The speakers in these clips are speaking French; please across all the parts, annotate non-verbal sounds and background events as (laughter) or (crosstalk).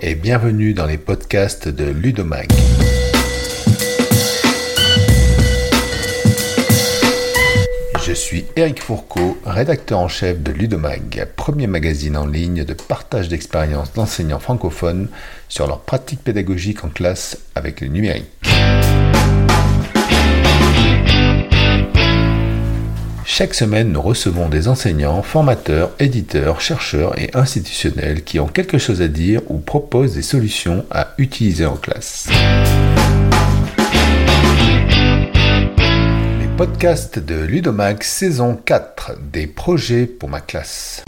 Et bienvenue dans les podcasts de Ludomag. Je suis Eric Fourcault, rédacteur en chef de Ludomag, premier magazine en ligne de partage d'expériences d'enseignants francophones sur leurs pratiques pédagogiques en classe avec le numérique. Chaque semaine, nous recevons des enseignants, formateurs, éditeurs, chercheurs et institutionnels qui ont quelque chose à dire ou proposent des solutions à utiliser en classe. Les podcasts de Ludomax saison 4 des projets pour ma classe.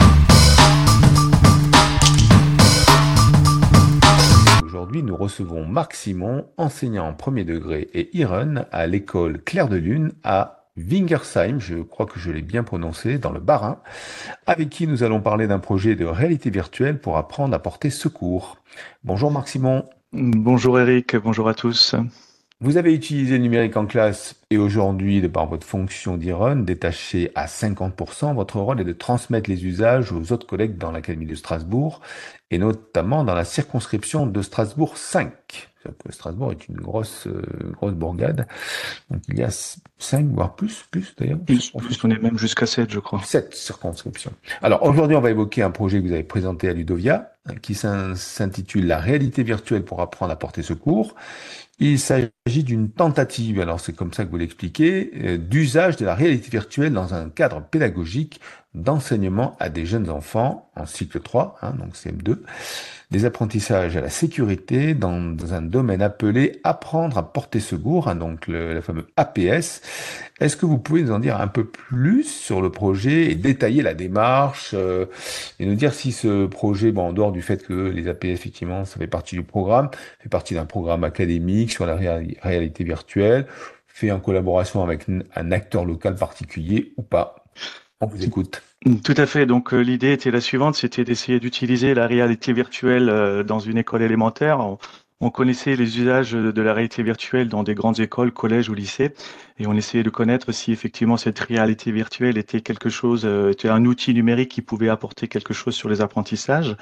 Aujourd'hui, nous recevons Marc Simon, enseignant en premier degré et Iron à l'école Claire de Lune à Wingersheim, je crois que je l'ai bien prononcé, dans le Bas-Rhin, avec qui nous allons parler d'un projet de réalité virtuelle pour apprendre à porter secours. Bonjour Marc Simon. Bonjour Eric, bonjour à tous. Vous avez utilisé le numérique en classe et aujourd'hui, de par votre fonction d'Iron, détaché à 50%, votre rôle est de transmettre les usages aux autres collègues dans l'Académie de Strasbourg et notamment dans la circonscription de Strasbourg 5. Strasbourg est une grosse, euh, grosse bourgade. Donc il y a 5, voire plus, plus d'ailleurs. Plus, plus, on est même jusqu'à 7, je crois. 7 circonscriptions. Alors aujourd'hui, on va évoquer un projet que vous avez présenté à Ludovia, qui s'intitule La réalité virtuelle pour apprendre à porter secours. Il s'agit d'une tentative, alors c'est comme ça que vous l'expliquez, euh, d'usage de la réalité virtuelle dans un cadre pédagogique d'enseignement à des jeunes enfants en cycle 3, hein, donc CM2, des apprentissages à la sécurité dans, un domaine appelé apprendre à porter secours, hein, donc le, fameux APS. Est-ce que vous pouvez nous en dire un peu plus sur le projet et détailler la démarche euh, et nous dire si ce projet, bon, en dehors du fait que les APS, effectivement, ça fait partie du programme, fait partie d'un programme académique sur la réalité virtuelle, fait en collaboration avec un acteur local particulier ou pas On vous écoute. Tout à fait. Donc euh, l'idée était la suivante, c'était d'essayer d'utiliser la réalité virtuelle euh, dans une école élémentaire. On, connaissait les usages de la réalité virtuelle dans des grandes écoles, collèges ou lycées, et on essayait de connaître si effectivement cette réalité virtuelle était quelque chose, euh, était un outil numérique qui pouvait apporter quelque chose sur les apprentissages.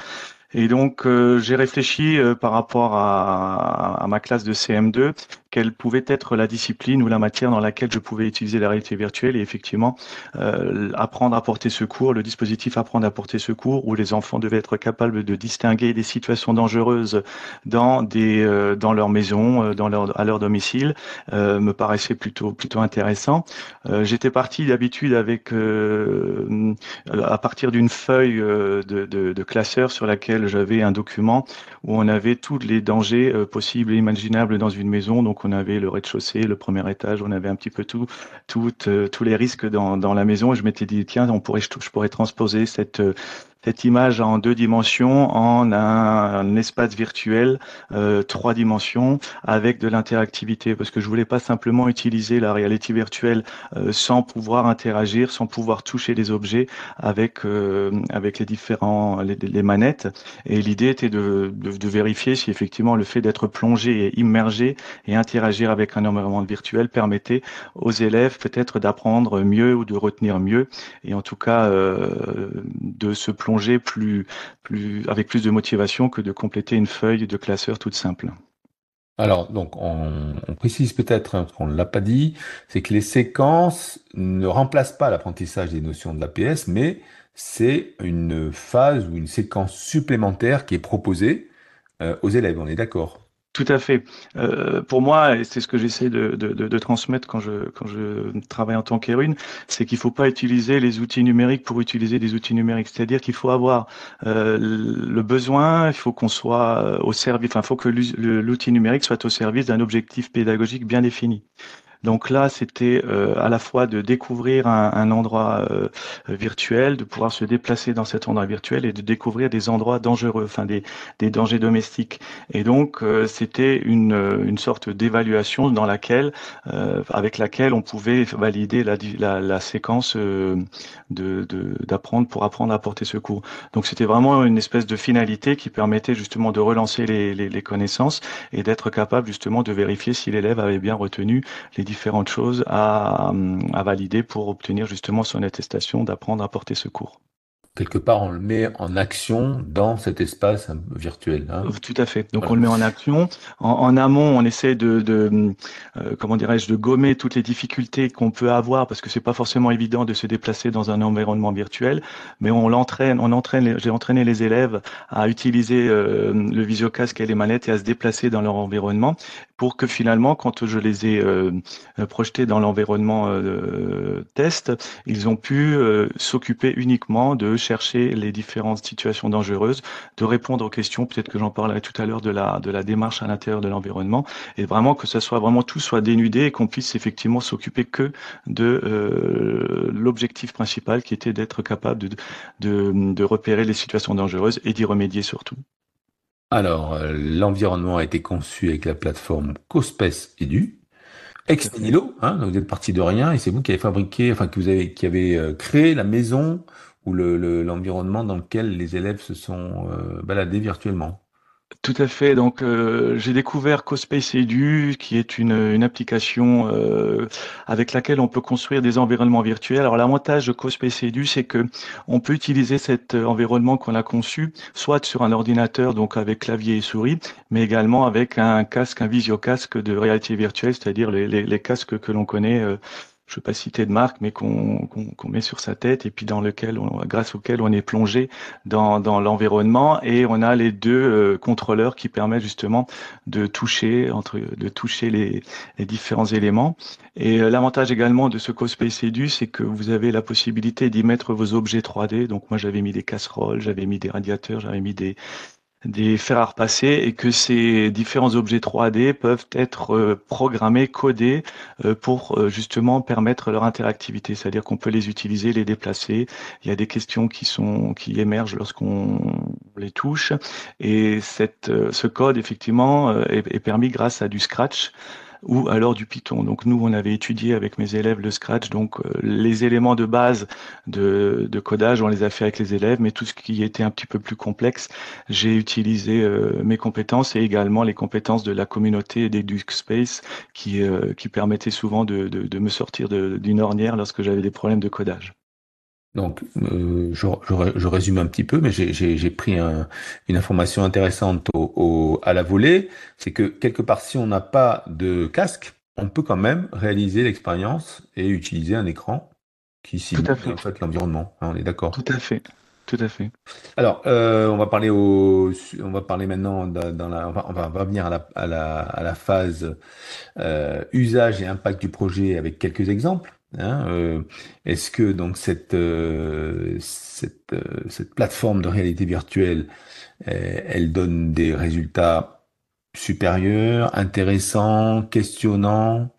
Et donc, euh, j'ai réfléchi euh, par rapport à, à, ma classe de CM2, quelle pouvait être la discipline ou la matière dans laquelle je pouvais utiliser la réalité virtuelle et effectivement euh, apprendre à porter secours, le dispositif apprendre à porter secours, où les enfants devaient être capables de distinguer des situations dangereuses dans des dans leur maison, dans leur à leur domicile, me paraissait plutôt plutôt intéressant. J'étais parti d'habitude avec à partir d'une feuille de, de, de classeur sur laquelle j'avais un document où on avait tous les dangers euh, possibles et imaginables dans une maison. On avait le rez-de-chaussée, le premier étage, on avait un petit peu tout, euh, tous les risques dans, dans la maison. Et je m'étais dit tiens, on pourrait, je pourrais transposer cette euh, cette image en deux dimensions en un, espace virtuel euh, trois dimensions avec de l'interactivité. Parce que je voulais pas simplement utiliser la réalité virtuelle euh, sans pouvoir interagir, sans pouvoir toucher les objets avec euh, avec les différents les, manettes. Et l'idée était de, de, de, vérifier si effectivement le fait d'être plongé et immergé et interagir avec un environnement virtuel permettait aux élèves peut-être d'apprendre mieux ou de retenir mieux. Et en tout cas de se plonger plus, avec plus de motivation que de compléter une feuille de classeur toute simple. Alors, donc, on, précise peut-être, hein, qu'on ne l'a pas dit, c'est que les séquences ne remplacent pas l'apprentissage des notions de l'APS, mais c'est une phase ou une séquence supplémentaire qui est proposée euh, aux élèves, on est d'accord tout à fait. Euh, pour moi, et c'est ce que j'essaie de, transmettre quand je, travaille en tant qu'érune, c'est qu'il ne faut pas utiliser les outils numériques pour utiliser des outils numériques. C'est-à-dire qu'il faut avoir euh, le besoin, il faut qu'on soit au service, enfin, il faut que l'outil numérique soit au service d'un objectif pédagogique bien défini. Donc là, c'était euh, à la fois de découvrir un, endroit euh, virtuel, de pouvoir se déplacer dans cet endroit virtuel et de découvrir des endroits dangereux, enfin des, des dangers domestiques. Et donc, euh, c'était une, une sorte d'évaluation dans laquelle, avec laquelle on pouvait valider la, la, la séquence de d'apprendre pour apprendre à porter secours. Donc, c'était vraiment une espèce de finalité qui permettait justement de relancer les, les, les connaissances et d'être capable justement de vérifier si l'élève avait bien retenu les différentes choses à, valider pour obtenir justement son attestation d'apprendre à porter secours. Quelque part, on le met en action dans cet espace virtuel. Hein. Tout à fait. Donc on le met en action. En, amont, on essaie de, de euh, comment dirais-je, de gommer toutes les difficultés qu'on peut avoir parce que c'est pas forcément évident de se déplacer dans un environnement virtuel. Mais on l'entraîne, on entraîne. J'ai entraîné les élèves à utiliser euh, le visiocasque et les manettes et à se déplacer dans leur environnement pour que finalement, quand je les ai euh, projetés dans l'environnement test, ils ont pu s'occuper uniquement de chercher les différentes situations dangereuses, de répondre aux questions, peut-être que j'en parlerai tout à l'heure de la, de la démarche à l'intérieur de l'environnement, et vraiment que ça soit vraiment tout soit dénudé et qu'on puisse effectivement s'occuper que de euh, l'objectif principal qui était d'être capable de, de, de repérer les situations dangereuses et d'y remédier surtout. Alors, euh, l'environnement a été conçu avec la plateforme CoSpace Edu, ex nihilo, hein, vous êtes parti de rien et c'est vous qui avez fabriqué, enfin que vous avez, qui avez euh, créé la maison ou l'environnement le, dans lequel les élèves se sont euh, baladés virtuellement. Tout à fait. Donc, euh, j'ai découvert CoSpace Edu, qui est une, application euh, avec laquelle on peut construire des environnements virtuels. Alors, l'avantage de CoSpace Edu, c'est que on peut utiliser cet environnement qu'on a conçu, soit sur un ordinateur, donc avec clavier et souris, mais également avec un casque, un visio-casque de réalité virtuelle, c'est-à-dire les, casques que l'on connaît je ne veux pas citer de marque, mais qu'on met sur sa tête et puis dans lequel, on, grâce auquel on est plongé dans, l'environnement et on a les deux euh, contrôleurs qui permettent justement de toucher entre de toucher les, les différents éléments. Et euh, l'avantage également de ce CoSpace Edu, c'est que vous avez la possibilité d'y mettre vos objets 3D. Donc moi j'avais mis des casseroles, j'avais mis des radiateurs, j'avais mis des des fers à et que ces différents objets 3D peuvent être euh, programmés, codés euh, pour euh, justement permettre leur interactivité, c'est-à-dire qu'on peut les utiliser, les déplacer. Il y a des questions qui sont qui émergent lorsqu'on les touche. Et cette, ce code effectivement est permis grâce à du Scratch ou alors du Python. Donc nous, on avait étudié avec mes élèves le Scratch, donc euh, les éléments de base de, codage, on les a fait avec les élèves, mais tout ce qui était un petit peu plus complexe, j'ai utilisé euh, mes compétences et également les compétences de la communauté des Space qui, euh, permettaient souvent de, de, de me sortir d'une ornière lorsque j'avais des problèmes de codage. Donc, euh, je, je, je, résume un petit peu, mais j'ai pris un, une information intéressante au, au, à la volée. C'est que quelque part, si on n'a pas de casque, on peut quand même réaliser l'expérience et utiliser un écran qui simule en fait l'environnement. Hein, on est d'accord. Tout à fait. Tout à fait. Alors, euh, on va parler au, on va parler maintenant dans la, on va, on va revenir à la, à la, à la phase euh, usage et impact du projet avec quelques exemples. Hein, euh, Est-ce que donc cette euh, euh, cette plateforme de réalité virtuelle, elle donne des résultats supérieurs, intéressants, questionnants?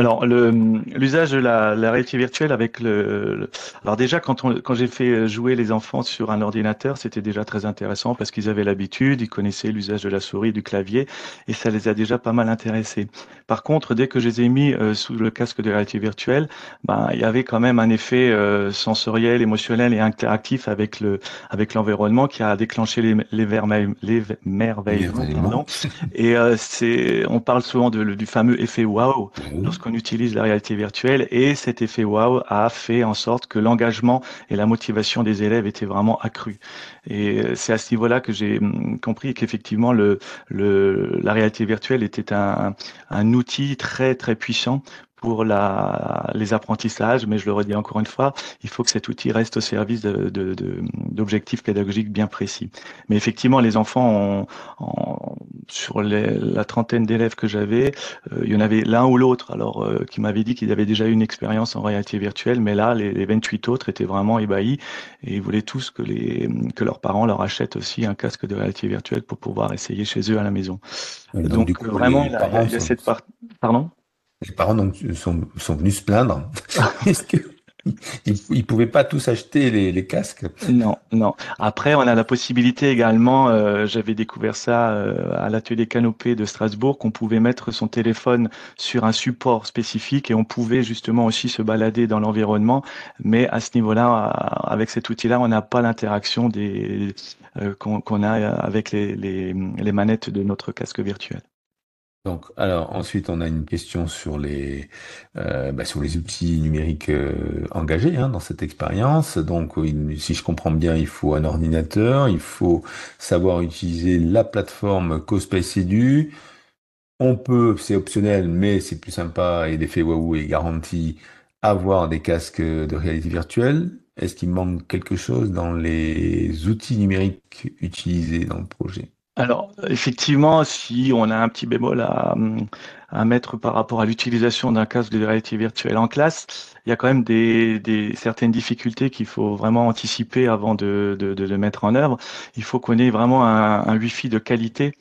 Alors, l'usage de la, la, réalité virtuelle avec le, alors déjà quand on, quand j'ai fait jouer les enfants sur un ordinateur, c'était déjà très intéressant parce qu'ils avaient l'habitude, ils connaissaient l'usage de la souris, du clavier, et ça les a déjà pas mal intéressés. Par contre, dès que je les ai mis euh, sous le casque de réalité virtuelle, ben il y avait quand même un effet euh, sensoriel, émotionnel et interactif avec le avec l'environnement qui a déclenché les les, les merveilles. Et euh, c'est, on parle souvent de, du fameux effet wow lorsqu'on on utilise la réalité virtuelle et cet effet wow a fait en sorte que l'engagement et la motivation des élèves étaient vraiment accrus. Et euh, c'est à ce niveau-là que j'ai hum, compris qu'effectivement le, le, la réalité virtuelle était un, un outil très très puissant pour la, les apprentissages, mais je le redis encore une fois, il faut que cet outil reste au service d'objectifs de, de, pédagogiques bien précis. Mais effectivement, les enfants, ont, sur les, la trentaine d'élèves que j'avais, euh, il y en avait l'un ou l'autre, alors euh, qui m'avait dit qu'ils avaient déjà eu une expérience en réalité virtuelle, mais là, les, les, 28 autres étaient vraiment ébahis et ils voulaient tous que, les, que leurs parents leur achètent aussi un casque de réalité virtuelle pour pouvoir essayer chez eux à la maison. donc, vraiment, il y a, il y a cette part... Pardon? Les parents donc, sont, sont venus se plaindre. (laughs) Est-ce que ils, pouvaient pas tous acheter les, les, casques Non, non. Après, on a la possibilité également. Euh, J'avais découvert ça euh, à l'atelier Canopé de Strasbourg, qu'on pouvait mettre son téléphone sur un support spécifique et on pouvait justement aussi se balader dans l'environnement. Mais à ce niveau-là, avec cet outil-là, on n'a pas l'interaction des euh, qu'on a avec les, les, les manettes de notre casque virtuel. Donc, alors ensuite, on a une question sur les euh, bah, sur les outils numériques euh, engagés hein, dans cette expérience. Donc, si je comprends bien, il faut un ordinateur, il faut savoir utiliser la plateforme CoSpace Edu. On peut, c'est optionnel, mais c'est plus sympa et l'effet waouh est garanti, avoir des casques de réalité virtuelle. Est-ce qu'il manque quelque chose dans les outils numériques utilisés dans le projet? Alors, effectivement, si on a un petit bémol à, à mettre par rapport à l'utilisation d'un casque de réalité virtuelle en classe, il y a quand même des, des certaines difficultés qu'il faut vraiment anticiper avant de, de, le mettre en œuvre. Il faut qu'on ait vraiment un, un Wi-Fi de qualité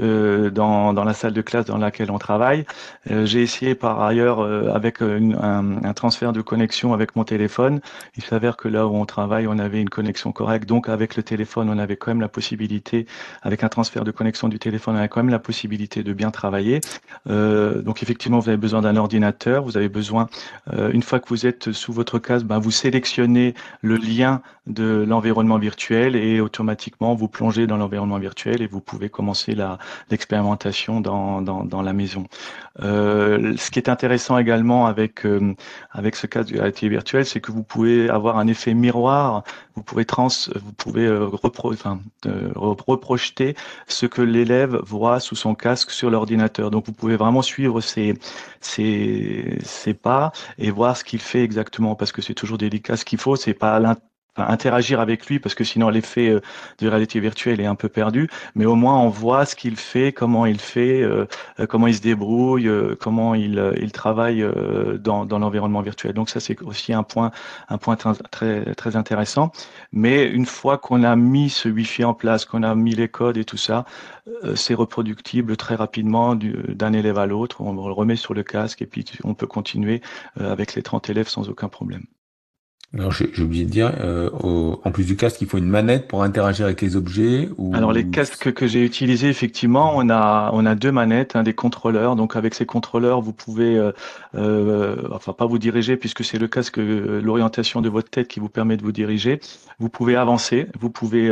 euh, dans, dans la salle de classe dans laquelle on travaille. Euh, j'ai essayé par ailleurs euh, avec une- un, un transfert de connexion avec mon téléphone. Il s'avère que là où on travaille, on avait une connexion correcte. Donc avec le téléphone, on avait quand même la possibilité, avec un transfert de connexion du téléphone, on avait quand même la possibilité de bien travailler. Euh, donc effectivement, vous avez besoin d'un ordinateur. Vous avez besoin, euh, une fois que vous êtes sous votre casque, ben, vous sélectionnez le lien de l'environnement virtuel et automatiquement vous plongez dans l'environnement virtuel et vous pouvez commencer la l'expérimentation dans, dans, la maison. Euh, ce qui est intéressant également avec, euh, avec ce cas de réalité virtuelle, c'est que vous pouvez avoir un effet miroir, vous pouvez, trans, vous pouvez euh, repro, enfin, reprojeter ce que l'élève voit sous son casque sur l'ordinateur. Donc vous pouvez vraiment suivre ses, ses, pas et voir ce qu'il fait exactement, parce que c'est toujours délicat. Ce qu'il faut, c'est pas enfin, interagir avec lui parce que sinon l'effet euh, de réalité virtuelle est un peu perdu. Mais au moins on voit ce qu'il fait, comment il fait, euh, euh, comment il se débrouille, euh, comment il, euh, il travaille dans, dans l'environnement virtuel. Donc ça c'est aussi un point, un point très, très, intéressant. Mais une fois qu'on a mis ce Wi-Fi en place, qu'on a mis les codes et tout ça, c'est reproductible très rapidement du- d'un élève à l'autre. On le remet sur le casque et puis on peut continuer avec les 30 élèves sans aucun problème. Alors, j'ai oublié de dire, euh, en plus du casque, il faut une manette pour interagir avec les objets Alors les ou... casques que j'ai utilisés, effectivement, on a on a deux manettes, hein, des contrôleurs. Donc avec ces contrôleurs, vous pouvez, euh, euh, enfin pas vous diriger puisque c'est le casque, euh, l'orientation de votre tête qui vous permet de vous diriger. Vous pouvez avancer, vous pouvez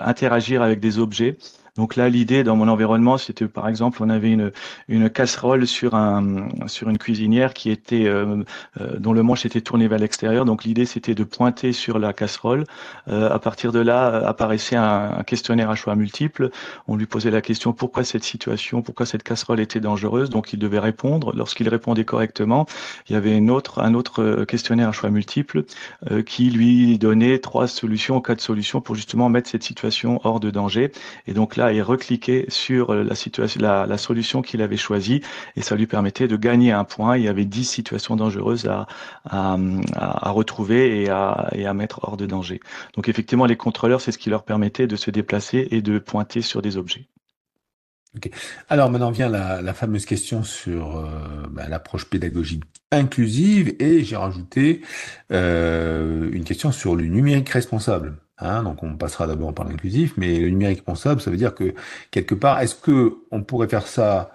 interagir avec des objets. Donc là, l'idée dans mon environnement, c'était par exemple, on avait une une casserole sur un sur une cuisinière qui était euh, euh, dont le manche était tourné vers l'extérieur. Donc l'idée, c'était de pointer sur la casserole. Euh, à partir de là, euh, apparaissait un, questionnaire à choix multiples. On lui posait la question pourquoi cette situation, pourquoi cette casserole était dangereuse? Donc il devait répondre. Lorsqu'il répondait correctement, il y avait une autre, un autre questionnaire à choix multiples qui lui donnait trois solutions, quatre solutions pour justement mettre cette situation hors de danger. Et donc là, il recliquait sur euh, la situation, la, solution qu'il avait choisie et ça lui permettait de gagner un point. Il y avait dix situations dangereuses à, à, retrouver et à, et à mettre hors de danger. Donc effectivement, les contrôleurs, c'est ce qui leur permettait de se déplacer et de pointer sur des objets. Alors maintenant vient la, la fameuse question sur euh, bah, l'approche pédagogique inclusive et j'ai rajouté euh, une question sur le numérique responsable. Hein, donc on passera d'abord par l'inclusif, mais le numérique responsable, ça veut dire que quelque part, est-ce que on pourrait faire ça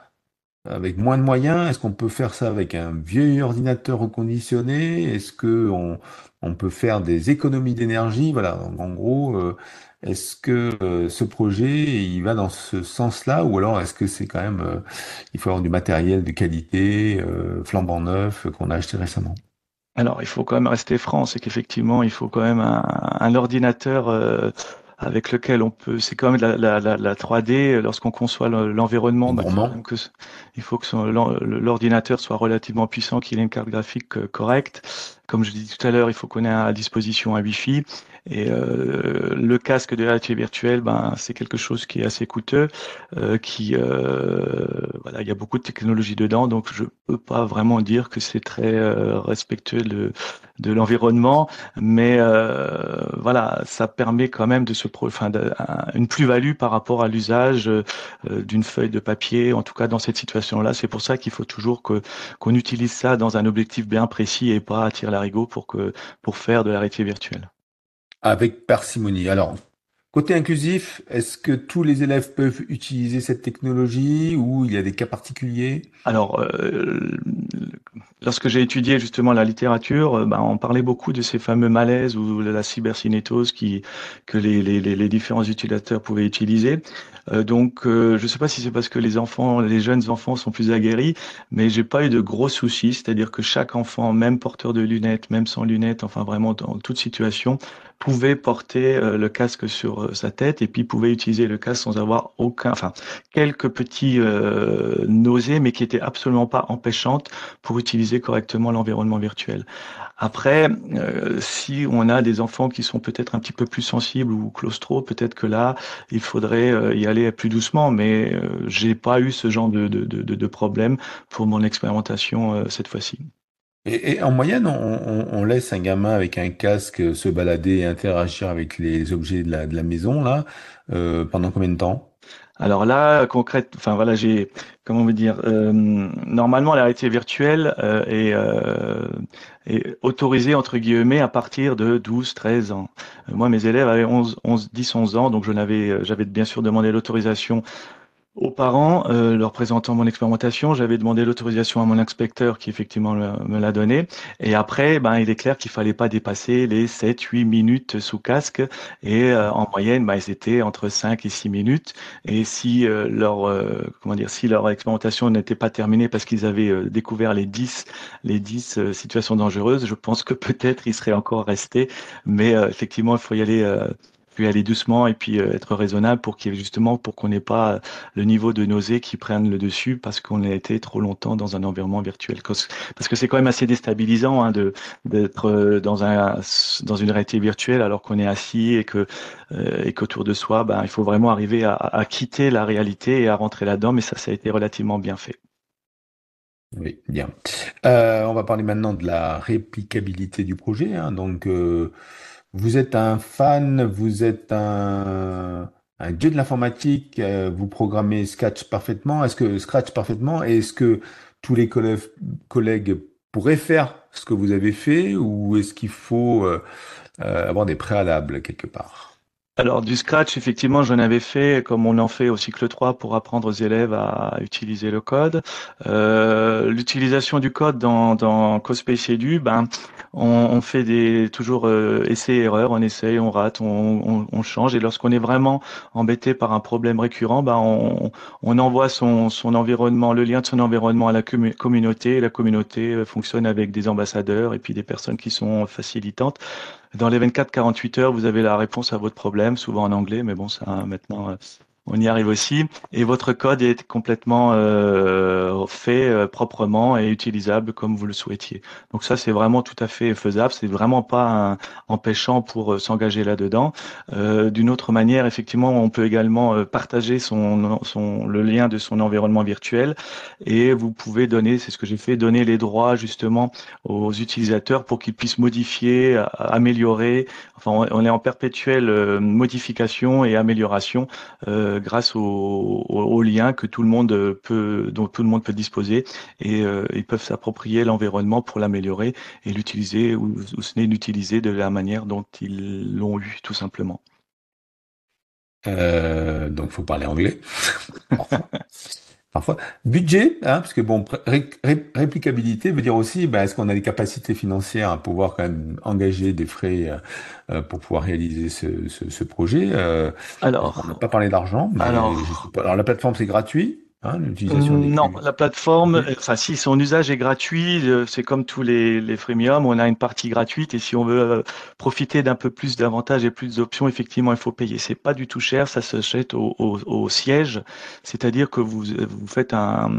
avec moins de moyens? Est-ce qu'on peut faire ça avec un vieux ordinateur reconditionné? Est-ce que on, peut faire des économies d'énergie? Voilà. Donc, en gros, euh, est-ce que euh, ce projet, il va dans ce sens-là, ou alors est-ce que c'est quand même, euh, il faut avoir du matériel de qualité, euh, flambant neuf, qu'on a acheté récemment? Alors, il faut quand même rester franc, c'est qu'effectivement, il faut quand même un, un ordinateur euh, avec lequel on peut. C'est quand même la, la, la, la 3D. Lorsqu'on conçoit le- l'environnement, bah, il faut que l'ordinateur soit relativement puissant, qu'il ait une carte graphique euh, correcte. Comme je l'ai tout à l'heure, il faut qu'on ait à disposition un Wi-Fi. Et euh, le casque de réalité virtuelle, ben, c'est quelque chose qui est assez coûteux, euh, qui euh, voilà, il y a beaucoup de technologie dedans, donc je peux pas vraiment dire que c'est très euh, respectueux de, de l'environnement, mais euh, voilà, ça permet quand même de se, enfin, de- un- une plus-value par rapport à l'usage euh, d'une feuille de papier, en tout cas dans cette situation-là. C'est pour ça qu'il faut toujours que qu'on utilise ça dans un objectif bien précis et pas à tir larigot pour que pour faire de la réalité virtuelle. Avec parcimonie. Alors, côté inclusif, est-ce que tous les élèves peuvent utiliser cette technologie ou il y a des cas particuliers? Alors, euh, lorsque j'ai étudié justement la littérature, ben, on parlait beaucoup de ces fameux malaises ou de la cybercinétose qui, que les, les, les différents utilisateurs pouvaient utiliser. Euh, donc, euh, je ne sais pas si c'est parce que les enfants, les jeunes enfants sont plus aguerris, mais j'ai pas eu de gros soucis. C'est-à-dire que chaque enfant, même porteur de lunettes, même sans lunettes, enfin vraiment dans toute situation, pouvait porter euh, le casque sur sa tête et puis pouvait utiliser le casque sans avoir aucun, enfin quelques petits nausées, mais qui étaient absolument pas empêchantes pour utiliser correctement l'environnement virtuel. Après, euh, si on a des enfants qui sont peut-être un petit peu plus sensibles ou claustro, peut-être que là, il faudrait euh, y aller plus doucement. Mais euh, j'ai pas eu ce genre de, de, de, de problème pour mon expérimentation cette fois-ci. Et, en moyenne, on, laisse un gamin avec un casque se balader et interagir avec les objets de la, maison là pendant combien de temps? Alors là, concrète, enfin voilà, j'ai, comment vous dire, euh, normalement la réalité virtuelle euh, est, euh, autorisée entre guillemets à partir de 12, 13 ans. moi, mes élèves avaient 11, 11 10, 11 ans, donc je n'avais, j'avais bien sûr demandé l'autorisation aux parents, euh, leur présentant mon expérimentation, j'avais demandé l'autorisation à mon inspecteur qui effectivement me l'a donné. Et après, ben, il est clair qu'il fallait pas dépasser les 7-8 minutes sous casque. Et euh, en moyenne, ben, ils étaient entre 5 et 6 minutes. Et si euh, leur comment dire, si leur expérimentation n'était pas terminée parce qu'ils avaient découvert les 10 les 10 situations dangereuses, je pense que peut-être ils seraient encore restés. Mais effectivement, il faut y aller puis aller doucement et puis euh, être raisonnable pour qu'il justement pour qu'on n'ait pas euh, le niveau de nausée qui prenne le dessus parce qu'on a été trop longtemps dans un environnement virtuel. Parce que c'est quand même assez déstabilisant hein, de d'être euh, dans un dans une réalité virtuelle alors qu'on est assis et que et qu'autour de soi, ben, il faut vraiment arriver à, à quitter la réalité et à rentrer là-dedans. Mais ça, ça a été relativement bien fait. Oui, bien. On va parler maintenant de la réplicabilité du projet. Hein. Donc, vous êtes un fan, vous êtes un, un dieu de l'informatique, euh, vous programmez Scratch parfaitement. Est-ce que Scratch parfaitement? Est-ce que tous les collègues, collègues pourraient faire ce que vous avez fait ou est-ce qu'il faut euh, euh, avoir des préalables quelque part? Alors du scratch, effectivement, j'en avais fait comme on en fait au cycle 3 pour apprendre aux élèves à utiliser le code. Euh, L'utilisation du code dans, dans CoSpace Edu, ben, on, on, fait des toujours euh, essais-erreurs, on essaye, on rate, on, on, change. Et lorsqu'on est vraiment embêté par un problème récurrent, ben, on, on envoie son, son environnement, le lien de son environnement à la communauté. La communauté euh, fonctionne avec des ambassadeurs et puis des personnes qui sont facilitantes. Dans les 24-48 heures, vous avez la réponse à votre problème, souvent en anglais, mais bon, ça maintenant, euh, on y arrive aussi. Et votre code est complètement euh, fait euh, proprement et utilisable comme vous le souhaitiez. Donc ça, c'est vraiment tout à fait faisable. C'est vraiment pas empêchant pour euh, s'engager là-dedans. D'une autre manière, effectivement, on peut également partager son, le lien de son environnement virtuel et vous pouvez donner, c'est ce que j'ai fait, donner les droits justement aux utilisateurs pour qu'ils puissent modifier, améliorer. Enfin, on est en perpétuelle modification et amélioration. Grâce au, lien que tout le monde peut, dont tout le monde peut disposer et euh, ils peuvent s'approprier l'environnement pour l'améliorer et l'utiliser ou, ce n'est l'utiliser de la manière dont ils l'ont eu tout simplement. Euh, donc, faut parler anglais. (laughs) parfois. Budget, hein, parce que bon, réplicabilité veut dire aussi, ben, est-ce qu'on a des capacités financières à pouvoir quand même engager des frais euh, euh, pour pouvoir réaliser ce, ce, ce projet. Euh, alors, on n'a pas parlé d'argent, mais alors, alors la plateforme c'est gratuit. Hein, l'utilisation non, la plateforme, enfin si son usage est gratuit, euh, c'est comme tous les, les freemium, on a une partie gratuite et si on veut euh, profiter d'un peu plus d'avantages et plus d'options, effectivement, il faut payer. C'est pas du tout cher, ça s'achète au, au, au, siège, c'est-à-dire que vous vous faites un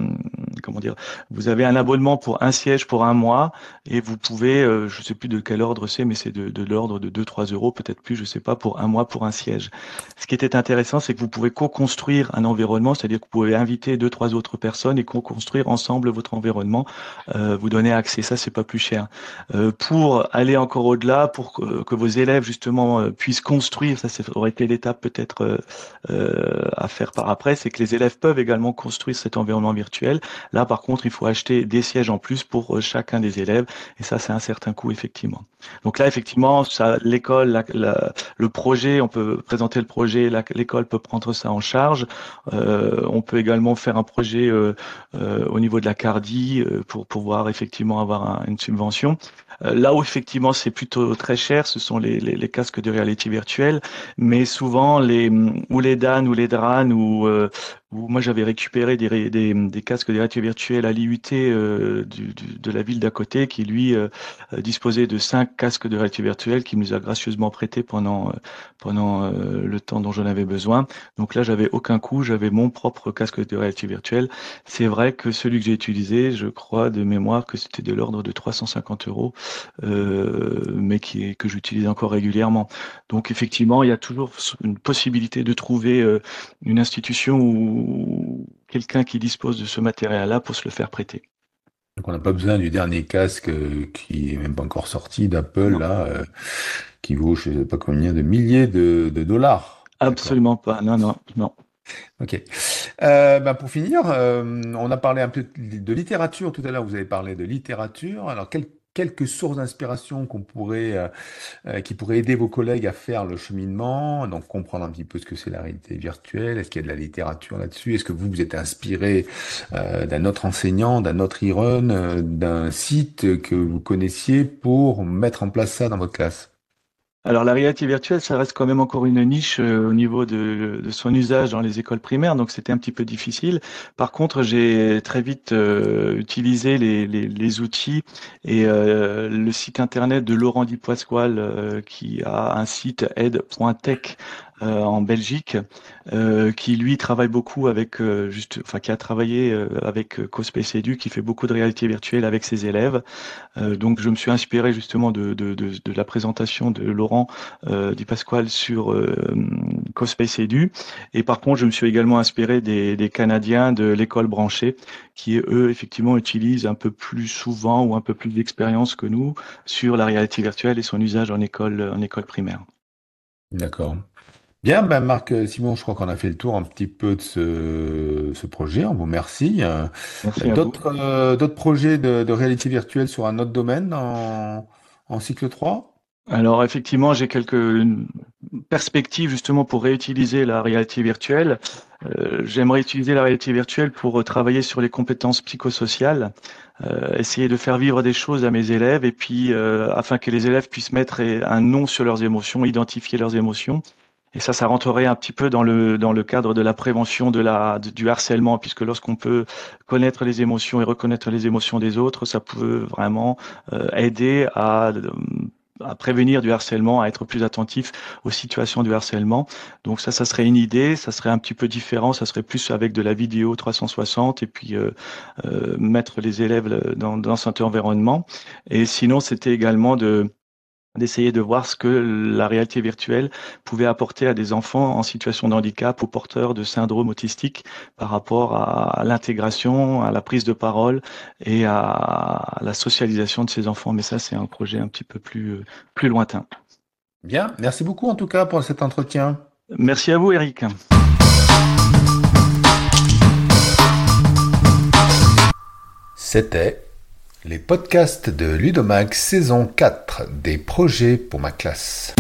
comment dire, vous avez un abonnement pour un siège pour un mois et vous pouvez, euh, je sais plus de quel ordre c'est, mais c'est de, de l'ordre de 2-3 euros, peut-être plus, je sais pas, pour un mois pour un siège. Ce qui était intéressant, c'est que vous pouvez co-construire un environnement, c'est-à-dire que vous pouvez inviter deux, trois autres personnes et construire ensemble votre environnement, euh, vous donner accès. Ça, c'est pas plus cher. Euh, pour aller encore au-delà, pour que, vos élèves justement euh, puissent construire, ça, ça aurait été l'étape peut-être à faire par après, c'est que les élèves peuvent également construire cet environnement virtuel Là, par contre, il faut acheter des sièges en plus pour euh, chacun des élèves, et ça, c'est un certain coût, effectivement. Donc là, effectivement, l'école, le projet, on peut présenter le projet, l'école peut prendre ça en charge. Euh, on peut également faire un projet euh, au niveau de la CARDI pour pouvoir effectivement avoir une subvention. là où effectivement c'est plutôt très cher, ce sont les, casques de réalité virtuelle, mais souvent les ou les DAN ou les DRAN ou moi j'avais récupéré des, des, casques de réalité virtuelle à l'IUT euh, de la ville d'à côté qui lui euh, euh, disposait de cinq casques de réalité virtuelle qui nous a gracieusement prêté pendant pendant le temps dont j'en avais besoin. Donc là j'avais aucun coût, j'avais mon propre casque de réalité virtuelle. C'est vrai que celui que j'ai utilisé, je crois de mémoire que c'était de l'ordre de 350 euros, mais qui que j'utilise encore régulièrement. Donc effectivement il y a toujours une possibilité de trouver une institution où quelqu'un qui dispose de ce matériel-là pour se le faire prêter. Donc on n'a pas besoin du dernier casque euh, qui est même pas encore sorti d'Apple là, euh, qui vaut je sais pas combien de milliers de, dollars. Absolument pas, non, non, non. Ok. Euh, ben, pour finir, on a parlé un peu de littérature tout à l'heure. Vous avez parlé de littérature. Alors quel quelques sources d'inspiration qu'on pourrait, euh, euh, qui pourraient aider vos collègues à faire le cheminement, donc comprendre un petit peu ce que c'est la réalité virtuelle, est-ce qu'il y a de la littérature là-dessus, est-ce que vous vous êtes inspiré euh, d'un autre enseignant, d'un autre e d'un site que vous connaissiez pour mettre en place ça dans votre classe? Alors la réalité virtuelle, ça reste quand même encore une niche euh, au niveau de, son usage dans les écoles primaires, donc c'était un petit peu difficile. Par contre, j'ai très vite euh, utilisé les, outils et euh, le site internet de Laurent Di Pasquale, qui a un site aide.tech en Belgique, euh, qui lui travaille beaucoup avec euh, juste, enfin qui a travaillé avec CoSpace Edu, qui fait beaucoup de réalité virtuelle avec ses élèves. donc je me suis inspiré justement de, de, de, de la présentation de Laurent Di Pasquale sur CoSpace Edu. Et par contre, je me suis également inspiré des, des Canadiens de l'école branchée, qui eux effectivement utilisent un peu plus souvent ou un peu plus d'expérience que nous sur la réalité virtuelle et son usage en école en école primaire. D'accord. Bien, ben Marc euh, Simon, je crois qu'on a fait le tour un petit peu de ce, ce projet. On vous remercie. Euh, d'autres, euh, d'autres projets de, de, réalité virtuelle sur un autre domaine en, en cycle 3 Alors effectivement, j'ai quelques perspectives justement pour réutiliser la réalité virtuelle. Euh, j'aimerais utiliser la réalité virtuelle pour travailler sur les compétences psychosociales, euh, essayer de faire vivre des choses à mes élèves et puis euh, afin que les élèves puissent mettre un nom sur leurs émotions, identifier leurs émotions et ça, ça rentrerait un petit peu dans le dans le cadre de la prévention de la du harcèlement, puisque lorsqu'on peut connaître les émotions et reconnaître les émotions des autres, ça peut vraiment euh, aider à à prévenir du harcèlement, à être plus attentif aux situations du harcèlement. Donc ça, ça serait une idée, ça serait un petit peu différent, ça serait plus avec de la vidéo 360 et puis euh, euh, mettre les élèves dans, dans cet environnement. Et sinon, c'était également de d'essayer de voir ce que la réalité virtuelle pouvait apporter à des enfants en situation de handicap ou porteurs de syndrome autistique par rapport à l'intégration, à la prise de parole et à la socialisation de ces enfants. Mais ça, c'est un projet un petit peu plus, plus lointain. Bien, merci beaucoup en tout cas pour cet entretien. Merci à vous, Eric. C'était les podcasts de Ludomax saison 4 des projets pour ma classe.